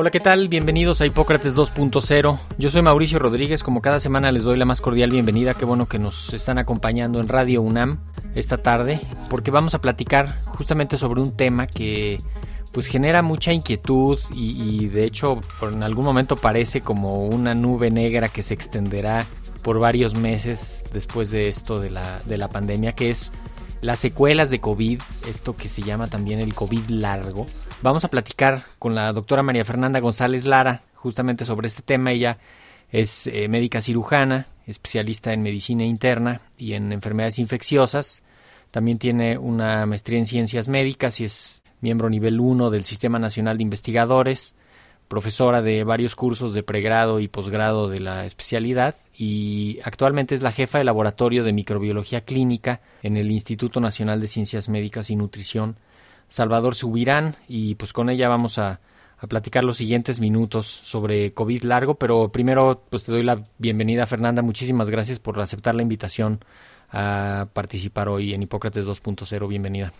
Hola, ¿qué tal? Bienvenidos a Hipócrates 2.0. Yo soy Mauricio Rodríguez, como cada semana les doy la más cordial bienvenida. Qué bueno que nos están acompañando en Radio UNAM esta tarde, porque vamos a platicar justamente sobre un tema que pues genera mucha inquietud y, de hecho en algún momento parece como una nube negra que se extenderá por varios meses después de esto de la, de la pandemia, que es las secuelas de COVID, esto que se llama también el COVID largo. Vamos a platicar con la doctora María Fernanda González Lara justamente sobre este tema. Ella es eh, médica cirujana, especialista en medicina interna y en enfermedades infecciosas. También tiene una maestría en ciencias médicas y es miembro nivel 1 del Sistema Nacional de Investigadores, profesora de varios cursos de pregrado y posgrado de la especialidad y actualmente es la jefa de laboratorio de microbiología clínica en el Instituto Nacional de Ciencias Médicas y Nutrición Salvador Subirán y pues con ella vamos a, a platicar los siguientes minutos sobre COVID largo, pero primero pues te doy la bienvenida Fernanda, muchísimas gracias por aceptar la invitación a participar hoy en Hipócrates 2.0, bienvenida.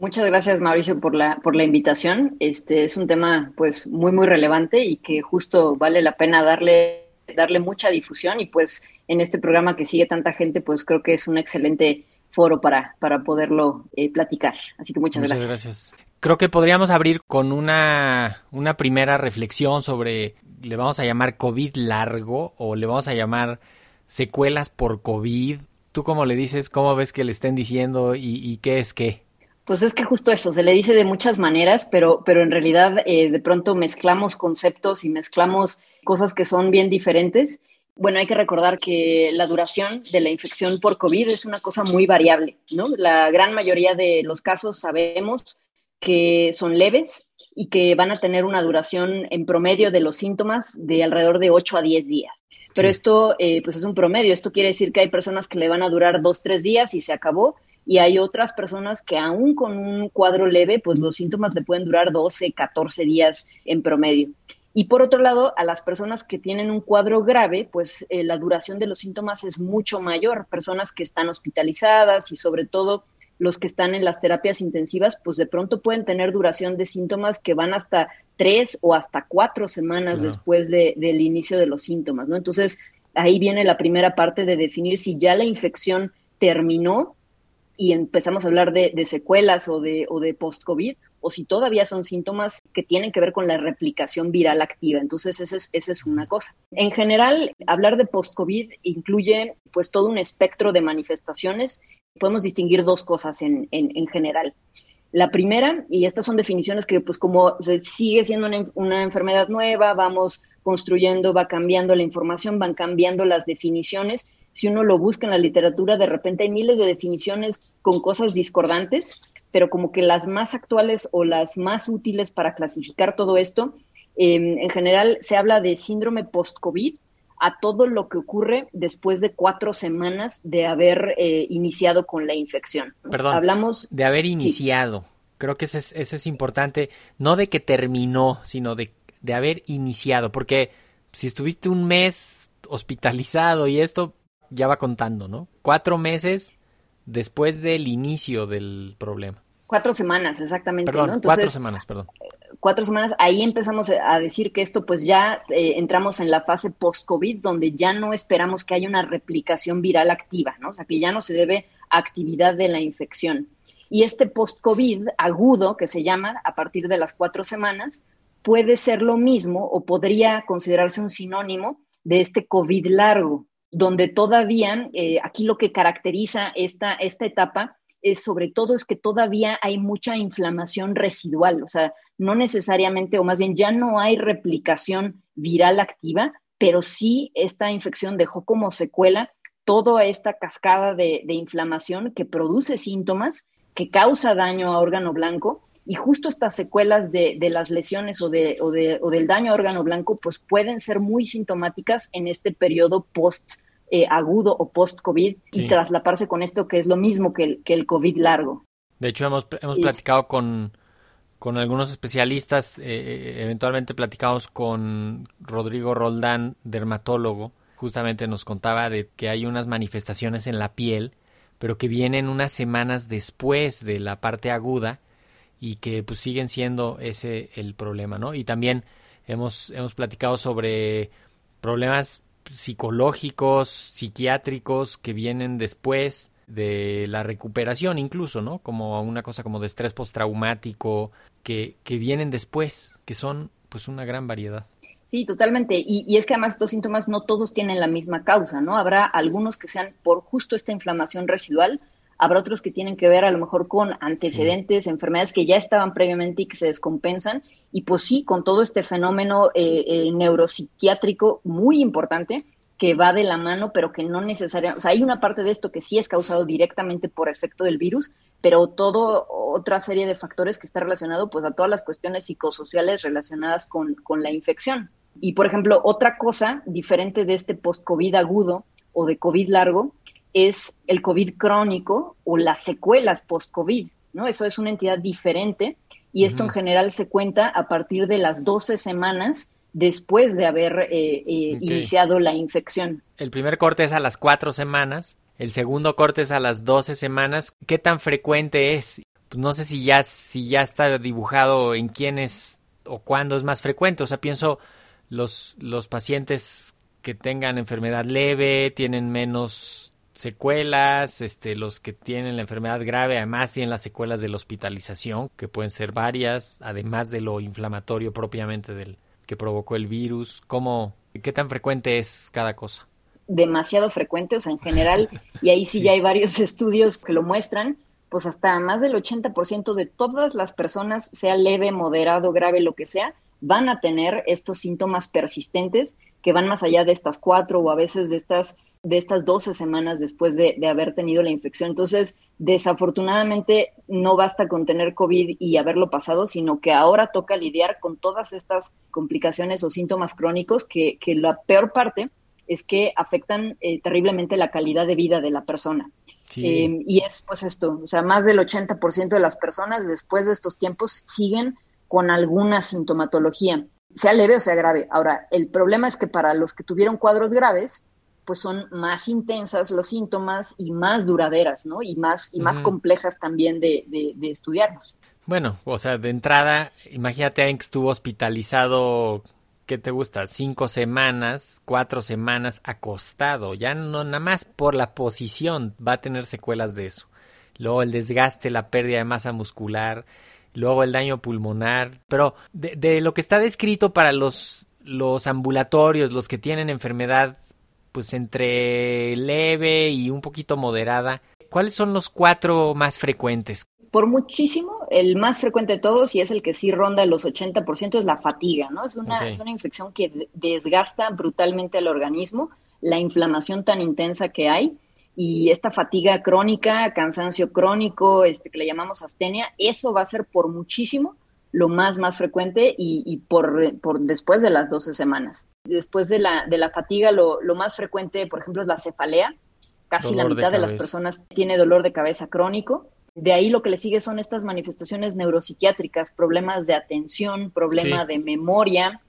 Muchas gracias Mauricio por la por la invitación. Este es un tema pues muy muy relevante y que justo vale la pena darle darle mucha difusión y pues en este programa que sigue tanta gente pues creo que es un excelente foro para, para poderlo eh, platicar. Así que muchas, muchas gracias. gracias. Creo que podríamos abrir con una, una primera reflexión sobre, le vamos a llamar COVID largo o le vamos a llamar secuelas por COVID. ¿Tú cómo le dices? ¿Cómo ves que le estén diciendo y, y qué es qué? Pues es que justo eso, se le dice de muchas maneras, pero, pero en realidad eh, de pronto mezclamos conceptos y mezclamos cosas que son bien diferentes bueno, hay que recordar que la duración de la infección por COVID es una cosa muy variable, ¿no? La gran mayoría de los casos sabemos que son leves y que van a tener una duración en promedio de los síntomas de alrededor de 8 a 10 días. Pero esto, eh, pues es un promedio. Esto quiere decir que hay personas que le van a durar 2, 3 días y se acabó. Y hay otras personas que aún con un cuadro leve, pues los síntomas le pueden durar 12, 14 días en promedio. Y por otro lado, a las personas que tienen un cuadro grave, pues eh, la duración de los síntomas es mucho mayor. Personas que están hospitalizadas y sobre todo los que están en las terapias intensivas, pues de pronto pueden tener duración de síntomas que van hasta tres o hasta cuatro semanas después de, del inicio de los síntomas, ¿no? Entonces, ahí viene la primera parte de definir si ya la infección terminó y empezamos a hablar de, de secuelas o de, o de post-COVID, o si todavía son síntomas que tienen que ver con la replicación viral activa. Entonces, esa es, esa es una cosa. En general, hablar de post-COVID incluye pues todo un espectro de manifestaciones. Podemos distinguir dos cosas en, en, general. La primera, y estas son definiciones que pues como sigue siendo una, una, enfermedad nueva, vamos construyendo, va cambiando la información, van cambiando las definiciones. Si uno lo busca en la literatura, de repente hay miles de definiciones con cosas discordantes pero como que las más actuales o las más útiles para clasificar todo esto, em, en general se habla de síndrome post-COVID a todo lo que ocurre después de cuatro semanas de haber eh, iniciado con la infección. Perdón, hablamos de haber iniciado. Creo que eso es, eso es importante, no de que terminó, sino de, de haber iniciado, porque si estuviste un mes hospitalizado y esto ya va contando, ¿no? Cuatro meses después del inicio del problema. Cuatro semanas, exactamente. Perdón, cuatro semanas, perdón. Cuatro semanas, ahí empezamos a decir que esto pues ya eh, entramos en la fase post-COVID, donde ya no esperamos que haya una replicación viral activa, ¿no? O sea, que ya no se debe a actividad de la infección. Y este post-COVID agudo, que se llama a partir de las cuatro semanas, puede ser lo mismo o podría considerarse un sinónimo de este COVID largo, donde todavía, eh, aquí lo que caracteriza esta, esta etapa es sobre todo es que todavía hay mucha inflamación residual, o sea, no necesariamente, o más bien ya no hay replicación viral activa, pero sí esta infección dejó como secuela toda esta cascada de, inflamación que produce síntomas, que causa daño a órgano blanco y justo estas secuelas de, las lesiones o, de, o, del daño a órgano blanco pues pueden ser muy sintomáticas en este periodo post eh, agudo o post-COVID y traslaparse con esto que es lo mismo que el, que el COVID largo. De hecho, hemos, hemos platicado con, con algunos especialistas, eh, eh, eventualmente platicamos con Rodrigo Roldán, dermatólogo, justamente nos contaba de que hay unas manifestaciones en la piel, pero que vienen unas semanas después de la parte aguda y que pues siguen siendo ese el problema, ¿no? Y también hemos, hemos platicado sobre problemas psicológicos, psiquiátricos que vienen después de la recuperación incluso, ¿no? Como una cosa como de estrés postraumático que, que vienen después, que son pues una gran variedad. Sí, totalmente. Y, y, es que además estos síntomas no todos tienen la misma causa, ¿no? Habrá algunos que sean por justo esta inflamación residual, habrá otros que tienen que ver a lo mejor con antecedentes, enfermedades que ya estaban previamente y que se descompensan, y pues sí, con todo este fenómeno eh, eh, neuropsiquiátrico muy importante que va de la mano, pero que no necesariamente, o sea, hay una parte de esto que sí es causado directamente por efecto del virus, pero todo otra serie de factores que está relacionado pues a todas las cuestiones psicosociales relacionadas con, con la infección. Y por ejemplo, otra cosa diferente de este post-COVID agudo o de COVID largo es el COVID crónico o las secuelas post-COVID, ¿no? Eso es una entidad diferente y esto en general se cuenta a partir de las 12 semanas después de haber eh, eh, iniciado la infección. El primer corte es a las 4 semanas, el segundo corte es a las 12 semanas. ¿Qué tan frecuente es? Pues no sé si ya, si ya está dibujado en quiénes o cuándo es más frecuente. O sea, pienso los, los pacientes que tengan enfermedad leve tienen menos secuelas, este, los que tienen la enfermedad grave además tienen las secuelas de la hospitalización, que pueden ser varias, además de lo inflamatorio propiamente del que provocó el virus. ¿Cómo, qué tan frecuente es cada cosa? Demasiado frecuente, o sea, en general, y ahí sí, ya hay varios estudios que lo muestran, pues hasta más del 80% de todas las personas, sea leve, moderado, grave, lo que sea, van a tener estos síntomas persistentes que van más allá de estas cuatro o a veces de estas de estas 12 semanas después de, haber tenido la infección. Entonces, desafortunadamente, no basta con tener COVID y haberlo pasado, sino que ahora toca lidiar con todas estas complicaciones o síntomas crónicos que, la peor parte es que afectan eh, terriblemente la calidad de vida de la persona. Eh, y es pues esto, o sea, más del 80% de las personas después de estos tiempos siguen con alguna sintomatología, sea leve o sea grave. Ahora, el problema es que para los que tuvieron cuadros graves, pues son más intensas los síntomas y más duraderas, ¿no? Y más, y más complejas también de, de, estudiarlos. Bueno, o sea, de entrada, imagínate a alguien que estuvo hospitalizado, ¿qué te gusta? Cinco semanas, cuatro semanas acostado, ya no nada más por la posición va a tener secuelas de eso. Luego el desgaste, la pérdida de masa muscular, luego el daño pulmonar, pero de, de lo que está descrito para los, los ambulatorios, los que tienen enfermedad pues entre leve y un poquito moderada. ¿Cuáles son los cuatro más frecuentes? Por muchísimo, el más frecuente de todos y es el que sí ronda los 80% es la fatiga, ¿no? Es una, es una infección que desgasta brutalmente al organismo, la inflamación tan intensa que hay y esta fatiga crónica, cansancio crónico, este que le llamamos astenia, eso va a ser por muchísimo lo más, más frecuente y, por, por, después de las 12 semanas. Después de la, de la fatiga, lo, lo más frecuente, por ejemplo, es la cefalea. Casi la mitad de, las personas tiene dolor de cabeza crónico. De ahí lo que le sigue son estas manifestaciones neuropsiquiátricas, problemas de atención, problema de memoria.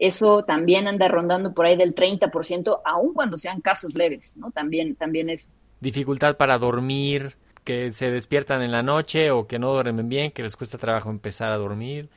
Eso también anda rondando por ahí del 30%, aun cuando sean casos leves, ¿no? También, también es. Dificultad para dormir, que se despiertan en la noche o que no duermen bien, que les cuesta trabajo empezar a dormir,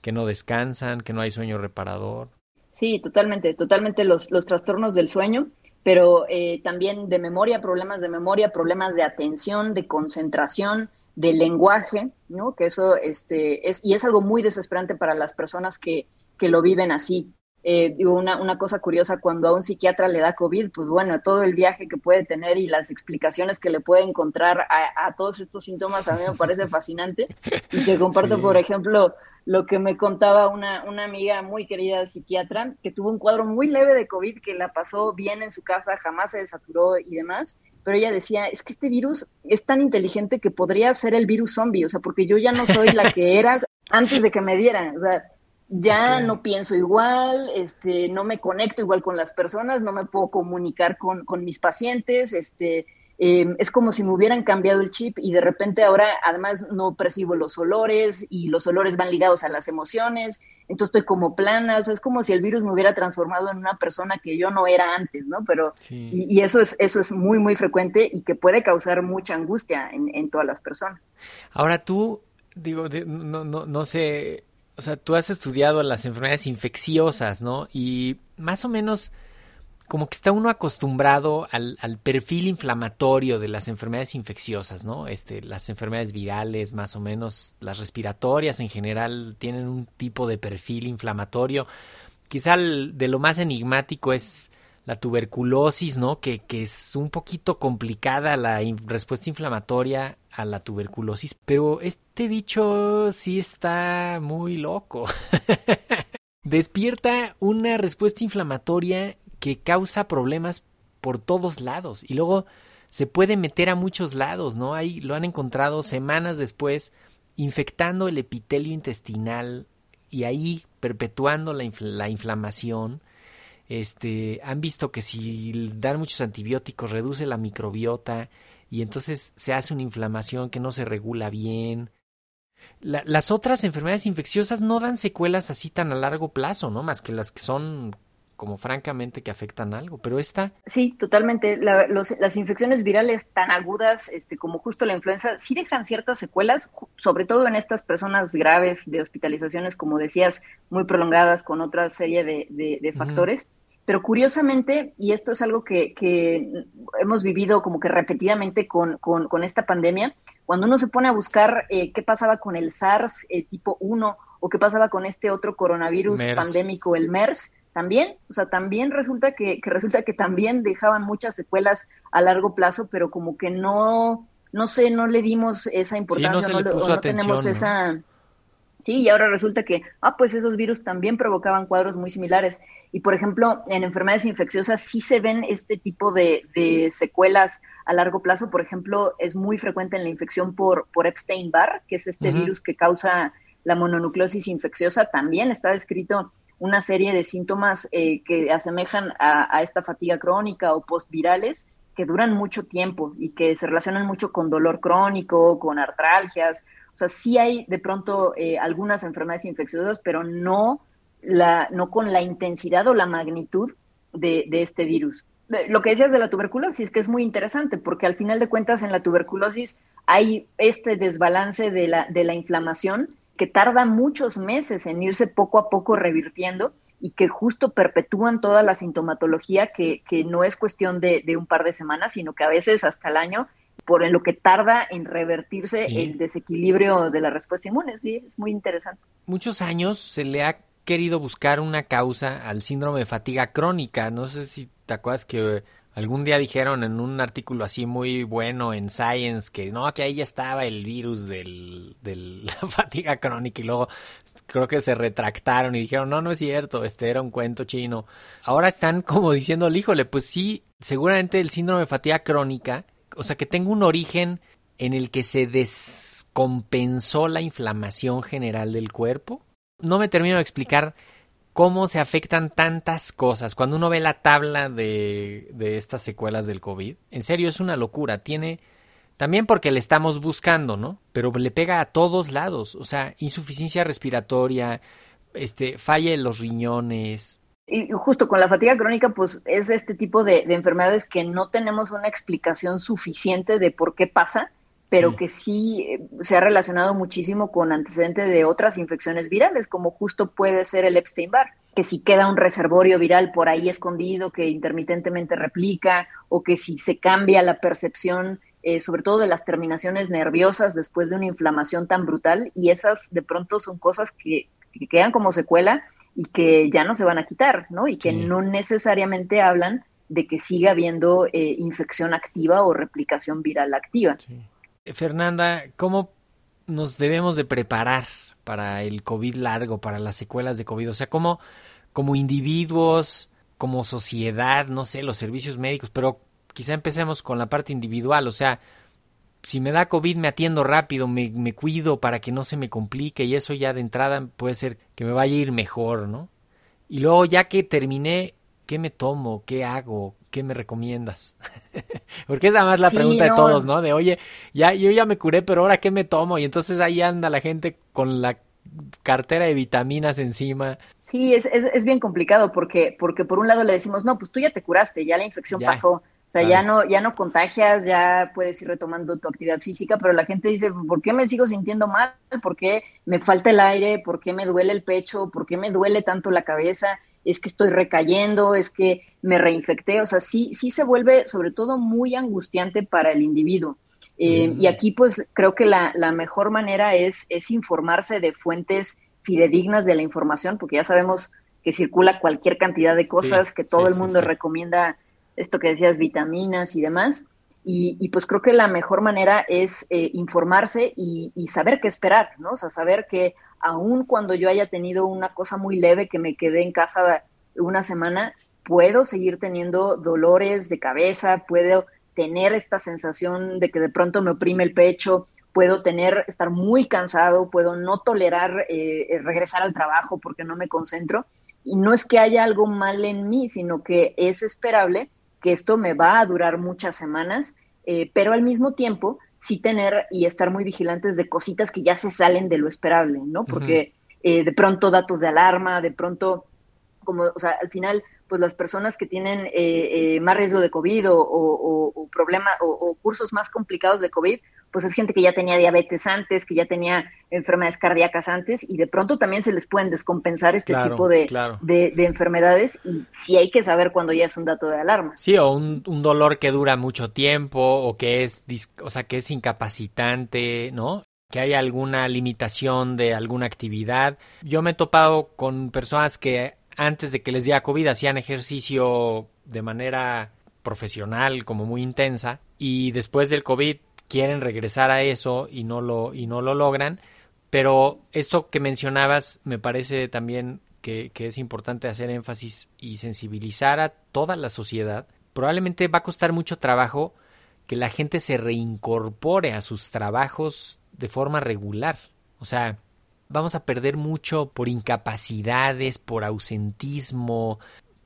que no descansan, que no hay sueño reparador. Sí, totalmente, totalmente los, los trastornos del sueño, pero eh, también de memoria, problemas de memoria, problemas de atención, de concentración, de lenguaje, ¿no? Que eso este, es, y es algo muy desesperante para las personas que, que lo viven así. eh, digo, una, una cosa curiosa, cuando a un psiquiatra le da COVID, pues bueno, todo el viaje que puede tener y las explicaciones que le puede encontrar a, todos estos síntomas a mí me parece fascinante. Y te comparto, por ejemplo, lo que me contaba una, una amiga muy querida psiquiatra, que tuvo un cuadro muy leve de COVID, que la pasó bien en su casa, jamás se desaturó y demás, pero ella decía, es que este virus es tan inteligente que podría ser el virus zombie, o sea, porque yo ya no soy la que era antes de que me dieran, o sea, ya no pienso igual, este, no me conecto igual con las personas, no me puedo comunicar con, con mis pacientes, este, em, es como si me hubieran cambiado el chip y de repente ahora además no percibo los olores y los olores van ligados a las emociones, entonces estoy como plana, o sea, es como si el virus me hubiera transformado en una persona que yo no era antes, ¿no? Pero, y, y, eso es, eso es muy, muy frecuente y que puede causar mucha angustia en, en todas las personas. Ahora tú, digo, no, no, no sé o sea, tú has estudiado las enfermedades infecciosas, ¿no? Y más o menos como que está uno acostumbrado al, al, perfil inflamatorio de las enfermedades infecciosas, ¿no? Este, las enfermedades virales, más o menos, las respiratorias en general tienen un tipo de perfil inflamatorio. Quizá de lo más enigmático es la tuberculosis, ¿no? Que, que es un poquito complicada la respuesta inflamatoria a la tuberculosis, pero este bicho sí está muy loco. Despierta una respuesta inflamatoria que causa problemas por todos lados y luego se puede meter a muchos lados, ¿no? Ahí lo han encontrado semanas después infectando el epitelio intestinal y ahí perpetuando la, la inflamación este, han visto que si dan muchos antibióticos reduce la microbiota y entonces se hace una inflamación que no se regula bien. las otras enfermedades infecciosas no dan secuelas así tan a largo plazo, ¿no? Más que las que son como francamente que afectan algo, pero esta... Sí, totalmente. las infecciones virales tan agudas este, como justo la influenza sí dejan ciertas secuelas, sobre todo en estas personas graves de hospitalizaciones, como decías, muy prolongadas con otra serie de, factores. Pero curiosamente, y esto es algo que, hemos vivido como que repetidamente con, esta pandemia, cuando uno se pone a buscar eh, qué pasaba con el SARS eh, tipo 1 o qué pasaba con este otro coronavirus pandémico, el MERS, también, o sea, también resulta que, resulta que también dejaban muchas secuelas a largo plazo, pero como que no, no sé, no le dimos esa importancia, no, no tenemos esa... Sí, y ahora resulta que, ah, pues esos virus también provocaban cuadros muy similares. Y, por ejemplo, en enfermedades infecciosas sí se ven este tipo de, secuelas a largo plazo. Por ejemplo, es muy frecuente en la infección por, por Epstein-Barr, que es este virus que causa la mononucleosis infecciosa. También está descrito una serie de síntomas eh, que asemejan a, a, esta fatiga crónica o postvirales que duran mucho tiempo y que se relacionan mucho con dolor crónico, con artralgias. O sea, sí hay de pronto eh, algunas enfermedades infecciosas, pero no la, no con la intensidad o la magnitud de, este virus. Lo que decías de la tuberculosis, que es muy interesante, porque al final de cuentas en la tuberculosis hay este desbalance de la, de la inflamación que tarda muchos meses en irse poco a poco revirtiendo y que justo perpetúan toda la sintomatología que, que no es cuestión de, un par de semanas, sino que a veces hasta el año, por en lo que tarda en revertirse el desequilibrio de la respuesta inmune. Sí, es muy interesante. Muchos años se le ha querido buscar una causa al síndrome de fatiga crónica. No sé si te acuerdas que algún día dijeron en un artículo así muy bueno en Science que no, que ahí ya estaba el virus de la fatiga crónica y luego creo que se retractaron y dijeron, no, no es cierto, este era un cuento chino. Ahora están como diciendo, híjole, pues sí, seguramente el síndrome de fatiga crónica, o sea que tengo un origen en el que se descompensó la inflamación general del cuerpo no me termino de explicar cómo se afectan tantas cosas. Cuando uno ve la tabla de, de estas secuelas del COVID, en serio es una locura. Tiene también porque le estamos buscando, ¿no? Pero le pega a todos lados. O sea, insuficiencia respiratoria, este, falla en los riñones. Y justo con la fatiga crónica, pues es este tipo de enfermedades que no tenemos una explicación suficiente de por qué pasa pero que sí eh, se ha relacionado muchísimo con antecedentes de otras infecciones virales, como justo puede ser el Epstein-Barr, que si queda un reservorio viral por ahí escondido que intermitentemente replica, o que si se cambia la percepción, eh, sobre todo de las terminaciones nerviosas después de una inflamación tan brutal, y esas de pronto son cosas que, que quedan como secuela y que ya no se van a quitar, ¿no? Y que no necesariamente hablan de que siga habiendo eh, infección activa o replicación viral activa. Fernanda, ¿cómo nos debemos de preparar para el COVID largo, para las secuelas de COVID? O sea, ¿cómo como individuos, como sociedad, no sé, los servicios médicos, pero quizá empecemos con la parte individual, o sea, si me da COVID me atiendo rápido, me, me, cuido para que no se me complique y eso ya de entrada puede ser que me vaya a ir mejor, ¿no? Y luego ya que terminé, ¿qué me tomo? ¿Qué hago? ¿Qué me recomiendas? Porque esa más la pregunta de todos, ¿no? De, oye, ya, yo ya me curé, pero ahora ¿qué me tomo? Y entonces ahí anda la gente con la cartera de vitaminas encima. Sí, es, es, es bien complicado porque, porque por un lado le decimos, no, pues tú ya te curaste, ya la infección pasó o sea, ya no, ya no contagias, ya puedes ir retomando tu actividad física, pero la gente dice, ¿por qué me sigo sintiendo mal? ¿Por qué me falta el aire? ¿Por qué me duele el pecho? ¿Por qué me duele tanto la cabeza? Es que estoy recayendo, es que me reinfecté. O sea, sí, sí se vuelve sobre todo muy angustiante para el individuo. Eh, y aquí, pues, creo que la, la mejor manera es, es informarse de fuentes fidedignas de la información, porque ya sabemos que circula cualquier cantidad de cosas, que todo el mundo recomienda esto que decías, vitaminas y demás. Y, pues creo que la mejor manera es eh, informarse y, saber qué esperar, ¿no? O sea, saber que aun cuando yo haya tenido una cosa muy leve que me quedé en casa una semana, puedo seguir teniendo dolores de cabeza, puedo tener esta sensación de que de pronto me oprime el pecho, puedo tener, estar muy cansado, puedo no tolerar eh, eh, regresar al trabajo porque no me concentro. Y no es que haya algo mal en mí, sino que es esperable que esto me va a durar muchas semanas, eh, pero al mismo tiempo sí tener y estar muy vigilantes de cositas que ya se salen de lo esperable, ¿no? Porque eh, de pronto datos de alarma, de pronto, como, o sea, al final, pues las personas que tienen eh, más riesgo de COVID o, o, o problema o, cursos más complicados de COVID, pues es gente que ya tenía diabetes antes, que ya tenía enfermedades cardíacas antes y de pronto también se les pueden descompensar este tipo de, de, enfermedades y sí hay que saber cuando ya es un dato de alarma. Sí, o un, un, dolor que dura mucho tiempo o que es, o sea, que es incapacitante, ¿no? Que hay alguna limitación de alguna actividad. Yo me he topado con personas que antes de que les diera COVID hacían ejercicio de manera profesional, como muy intensa, y después del COVID quieren regresar a eso y no lo, y no lo logran. Pero esto que mencionabas me parece también que, que, es importante hacer énfasis y sensibilizar a toda la sociedad. Probablemente va a costar mucho trabajo que la gente se reincorpore a sus trabajos de forma regular. O sea, vamos a perder mucho por incapacidades, por ausentismo,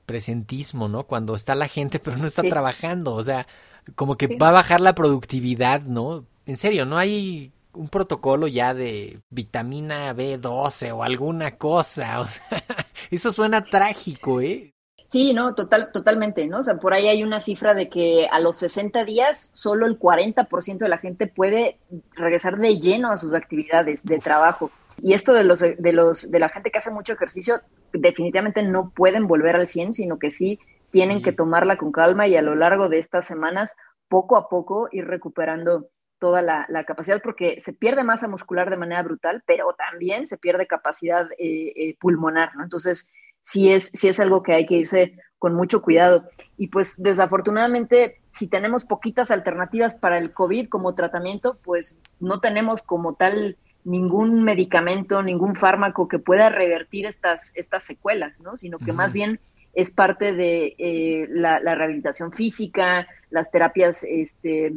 presentismo, ¿no? Cuando está la gente pero no está trabajando. O sea, como que va a bajar la productividad, ¿no? En serio, no hay un protocolo ya de vitamina B12 o alguna cosa, o sea, eso suena trágico, ¿eh? Sí, no, total, totalmente, ¿no? O sea, por ahí hay una cifra de que a los 60 días solo el 40% de la gente puede regresar de lleno a sus actividades de trabajo. Y esto de los, de los, de la gente que hace mucho ejercicio, definitivamente no pueden volver al 100, sino que sí tienen que tomarla con calma y a lo largo de estas semanas, poco a poco, ir recuperando toda la, capacidad, porque se pierde masa muscular de manera brutal, pero también se pierde capacidad eh, eh, pulmonar, ¿no? Entonces, sí es, sí es algo que hay que irse con mucho cuidado. Y pues desafortunadamente, si tenemos poquitas alternativas para el COVID como tratamiento, pues no tenemos como tal ningún medicamento, ningún fármaco que pueda revertir estas, estas secuelas, ¿no? Sino que más bien es parte de eh, la, rehabilitación física, las terapias, este,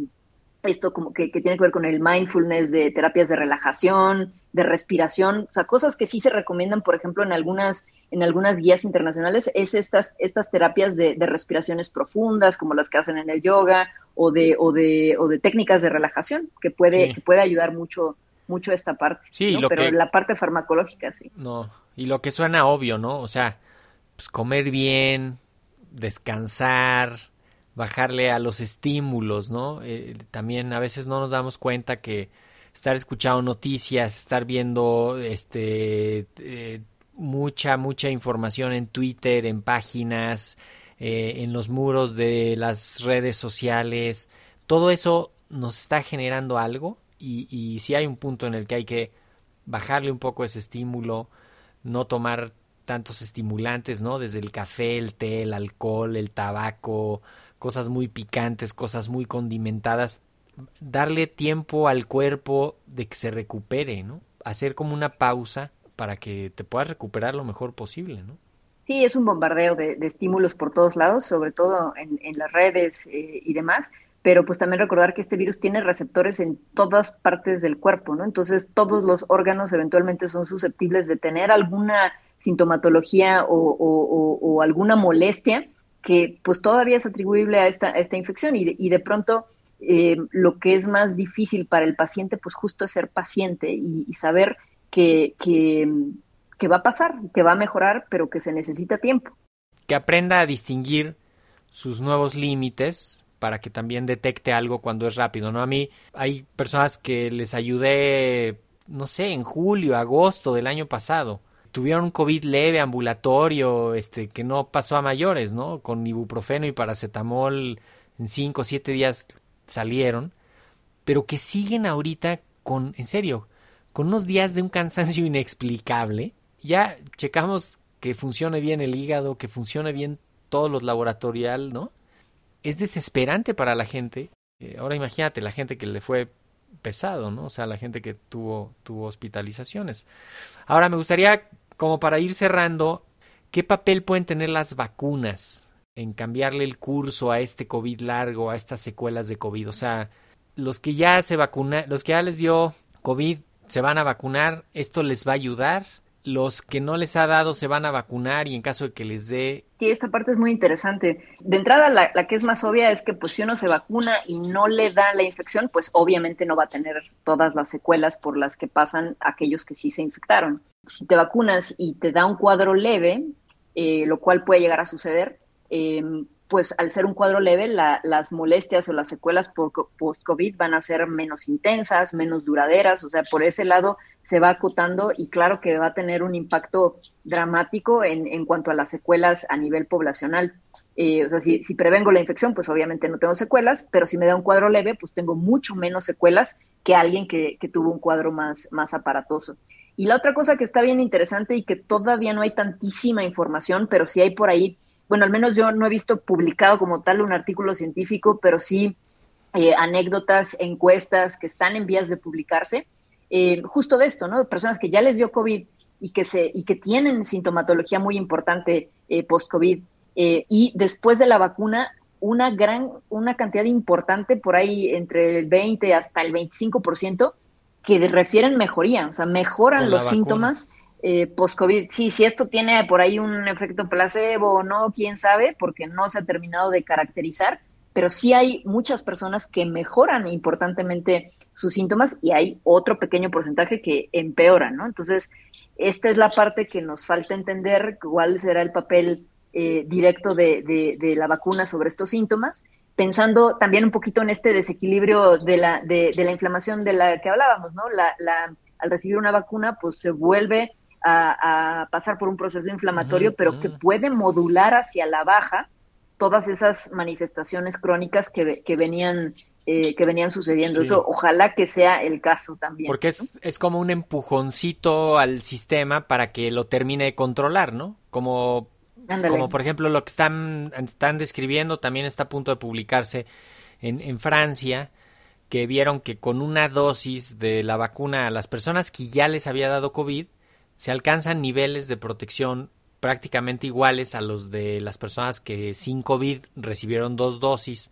esto como que, tiene que ver con el mindfulness de terapias de relajación, de respiración, o sea, cosas que sí se recomiendan, por ejemplo, en algunas, en algunas guías internacionales, es estas, estas terapias de, respiraciones profundas, como las que hacen en el yoga, o de, o de, o de técnicas de relajación, que puede, que puede ayudar mucho, mucho esta parte. Sí, pero la parte farmacológica, sí. No, y lo que suena obvio, ¿no? O sea, pues, comer bien, descansar, bajarle a los estímulos, ¿no? Eh, también a veces no nos damos cuenta que estar escuchando noticias, estar viendo este eh, mucha mucha información en Twitter, en páginas, eh, en los muros de las redes sociales, todo eso nos está generando algo y, y si hay un punto en el que hay que bajarle un poco ese estímulo, no tomar tantos estimulantes, ¿no? Desde el café, el té, el alcohol, el tabaco, cosas muy picantes, cosas muy condimentadas, darle tiempo al cuerpo de que se recupere, ¿no? Hacer como una pausa para que te puedas recuperar lo mejor posible, ¿no? Sí, es un bombardeo de, estímulos por todos lados, sobre todo en, las redes eh, y demás, pero pues también recordar que este virus tiene receptores en todas partes del cuerpo, ¿no? Entonces todos los órganos eventualmente son susceptibles de tener alguna sintomatología o, alguna molestia que pues todavía es atribuible a esta, esta infección y de, pronto eh, lo que es más difícil para el paciente pues justo es ser paciente y, saber que, que, que va a pasar, que va a mejorar, pero que se necesita tiempo. Que aprenda a distinguir sus nuevos límites para que también detecte algo cuando es rápido, ¿no? A mí hay personas que les ayudé, no sé, en julio, agosto del año pasado. Tuvieron COVID leve, ambulatorio, este, que no pasó a mayores, ¿no? Con ibuprofeno y paracetamol en cinco o siete días salieron, pero que siguen ahorita con, en serio, con unos días de un cansancio inexplicable ya checamos que funcione bien el hígado, que funcione bien todo lo laboratorial, ¿no? Es desesperante para la gente. Eh, ahora imagínate la gente que le fue pesado, ¿no? O sea, la gente que tuvo, tuvo hospitalizaciones. Ahora me gustaría, como para ir cerrando, ¿qué papel pueden tener las vacunas en cambiarle el curso a este COVID largo, a estas secuelas de COVID? O sea, los que ya se vacunan, los que ya les dio COVID, se van a vacunar, ¿esto les va a ayudar? los que no les ha dado se van a vacunar y en caso de que les dé... Sí, esta parte es muy interesante. De entrada, la, que es más obvia es que pues si uno se vacuna y no le da la infección, pues obviamente no va a tener todas las secuelas por las que pasan aquellos que sí se infectaron. Si te vacunas y te da un cuadro leve, eh, lo cual puede llegar a suceder, eh, pues al ser un cuadro leve, las molestias o las secuelas post-COVID van a ser menos intensas, menos duraderas, o sea, por ese lado se va acotando y claro que va a tener un impacto dramático en, en cuanto a las secuelas a nivel poblacional. Eh, o sea, si, si, prevengo la infección, pues obviamente no tengo secuelas, pero si me da un cuadro leve, pues tengo mucho menos secuelas que alguien que, que tuvo un cuadro más, más aparatoso. Y la otra cosa que está bien interesante y que todavía no hay tantísima información, pero sí hay por ahí bueno, al menos yo no he visto publicado como tal un artículo científico, pero sí eh, anécdotas, encuestas que están en vías de publicarse, eh, justo de esto, ¿no? Personas que ya les dio COVID y que, se, y que tienen sintomatología muy importante eh, post-COVID y después de la vacuna una gran, una cantidad importante, por ahí entre el 20 hasta el 25%, que refieren mejoría, o sea, mejoran los síntomas eh, post-COVID. Sí, si esto tiene por ahí un efecto placebo o no, quién sabe, porque no se ha terminado de caracterizar, pero sí hay muchas personas que mejoran importantemente sus síntomas y hay otro pequeño porcentaje que empeoran, ¿no? Entonces, esta es la parte que nos falta entender, cuál será el papel eh, directo de, de, la vacuna sobre estos síntomas, pensando también un poquito en este desequilibrio de la, de, la inflamación de la que hablábamos, ¿no? La, la, al recibir una vacuna, pues se vuelve a, pasar por un proceso inflamatorio, pero que puede modular hacia la baja todas esas manifestaciones crónicas que, que venían eh, que venían sucediendo. Eso ojalá que sea el caso también. Porque es, es como un empujoncito al sistema para que lo termine de controlar, ¿no? Como, como por ejemplo lo que están, están describiendo, también está a punto de publicarse en, Francia, que vieron que con una dosis de la vacuna a las personas que ya les había dado COVID, se alcanzan niveles de protección prácticamente iguales a los de las personas que sin COVID recibieron dos dosis,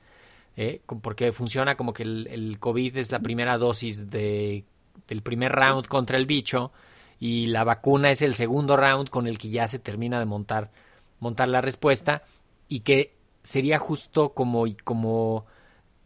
eh, porque funciona como que el, COVID es la primera dosis de, del primer round contra el bicho y la vacuna es el segundo round con el que ya se termina de montar, montar la respuesta y que sería justo como, como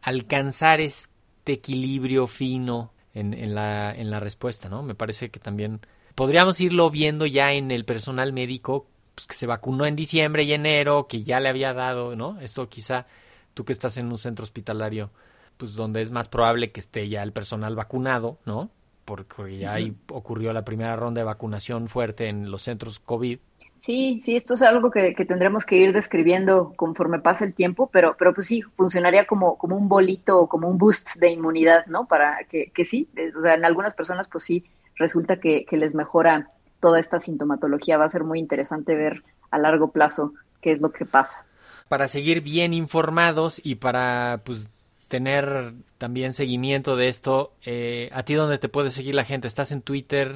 alcanzar este equilibrio fino en, en, la, en la respuesta, ¿no? Me parece que también podríamos irlo viendo ya en el personal médico pues, que se vacunó en diciembre y enero, que ya le había dado, ¿no? Esto quizá tú que estás en un centro hospitalario, pues donde es más probable que esté ya el personal vacunado, ¿no? Porque ya ahí ocurrió la primera ronda de vacunación fuerte en los centros COVID. Sí, sí, esto es algo que, tendremos que ir describiendo conforme pasa el tiempo, pero, pero pues sí, funcionaría como, como un bolito o como un boost de inmunidad, ¿no? Para que, que sí, o sea, en algunas personas pues sí resulta que, les mejora toda esta sintomatología. Va a ser muy interesante ver a largo plazo qué es lo que pasa. Para seguir bien informados y para pues tener también seguimiento de esto, eh, ¿a ti dónde te puede seguir la gente? ¿Estás en Twitter?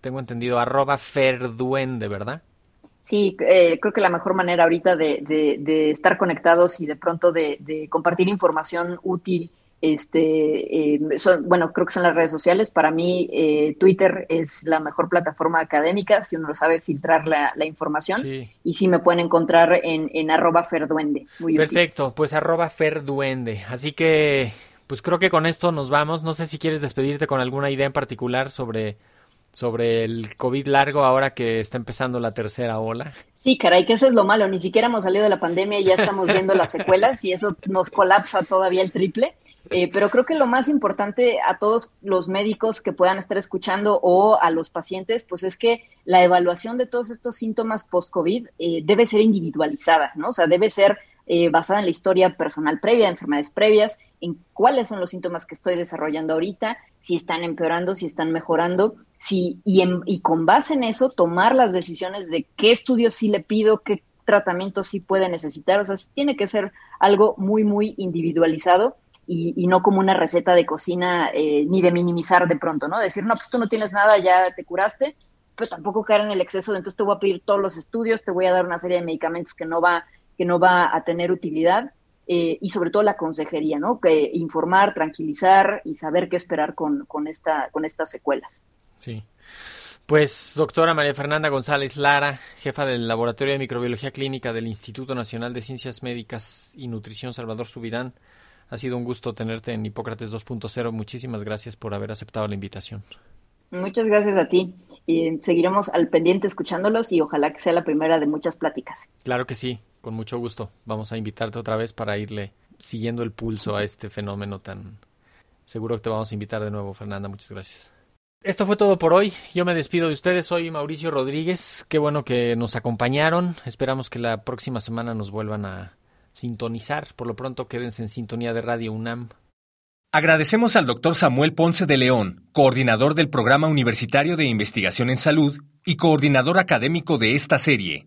Tengo entendido, arroba ferduende, ¿verdad? Sí, eh, creo que la mejor manera ahorita de, de, estar conectados y de pronto de, de compartir información útil este, eh, son, bueno, creo que son las redes sociales. Para mí, eh, Twitter es la mejor plataforma académica, si uno sabe filtrar la, información. Y sí me pueden encontrar en, en arroba ferduende. Perfecto, pues arroba ferduende. Así que, pues creo que con esto nos vamos. No sé si quieres despedirte con alguna idea en particular sobre, sobre el COVID largo ahora que está empezando la tercera ola. Sí, caray, que eso es lo malo. Ni siquiera hemos salido de la pandemia y ya estamos viendo las secuelas y eso nos colapsa todavía el triple. Eh, pero creo que lo más importante a todos los médicos que puedan estar escuchando o a los pacientes, pues es que la evaluación de todos estos síntomas post-COVID eh, debe ser individualizada, ¿no? O sea, debe ser eh, basada en la historia personal previa, enfermedades previas, en cuáles son los síntomas que estoy desarrollando ahorita, si están empeorando, si están mejorando, si, y, y con base en eso tomar las decisiones de qué estudios sí le pido, qué tratamiento sí puede necesitar. O sea, tiene que ser algo muy, muy individualizado y, no como una receta de cocina eh, ni de minimizar de pronto, ¿no? Decir, no, pues tú no tienes nada, ya te curaste, pero tampoco caer en el exceso de entonces te voy a pedir todos los estudios, te voy a dar una serie de medicamentos que no va, que no va a tener utilidad. Eh, y sobre todo la consejería, ¿no? Que informar, tranquilizar y saber qué esperar con, con, esta, con estas secuelas. Sí. Pues, doctora María Fernanda González Lara, jefa del Laboratorio de Microbiología Clínica del Instituto Nacional de Ciencias Médicas y Nutrición Salvador Subirán, ha sido un gusto tenerte en Hipócrates 2.0. Muchísimas gracias por haber aceptado la invitación. Muchas gracias a ti. Y seguiremos al pendiente escuchándolos y ojalá que sea la primera de muchas pláticas. Claro que sí, con mucho gusto. Vamos a invitarte otra vez para irle siguiendo el pulso a este fenómeno tan... Seguro que te vamos a invitar de nuevo, Fernanda. Muchas gracias. Esto fue todo por hoy. Yo me despido de ustedes. Soy Mauricio Rodríguez. Qué bueno que nos acompañaron. Esperamos que la próxima semana nos vuelvan a sintonizar. Por lo pronto, quédense en sintonía de Radio UNAM. Agradecemos al doctor Samuel Ponce de León, coordinador del Programa Universitario de Investigación en Salud y coordinador académico de esta serie.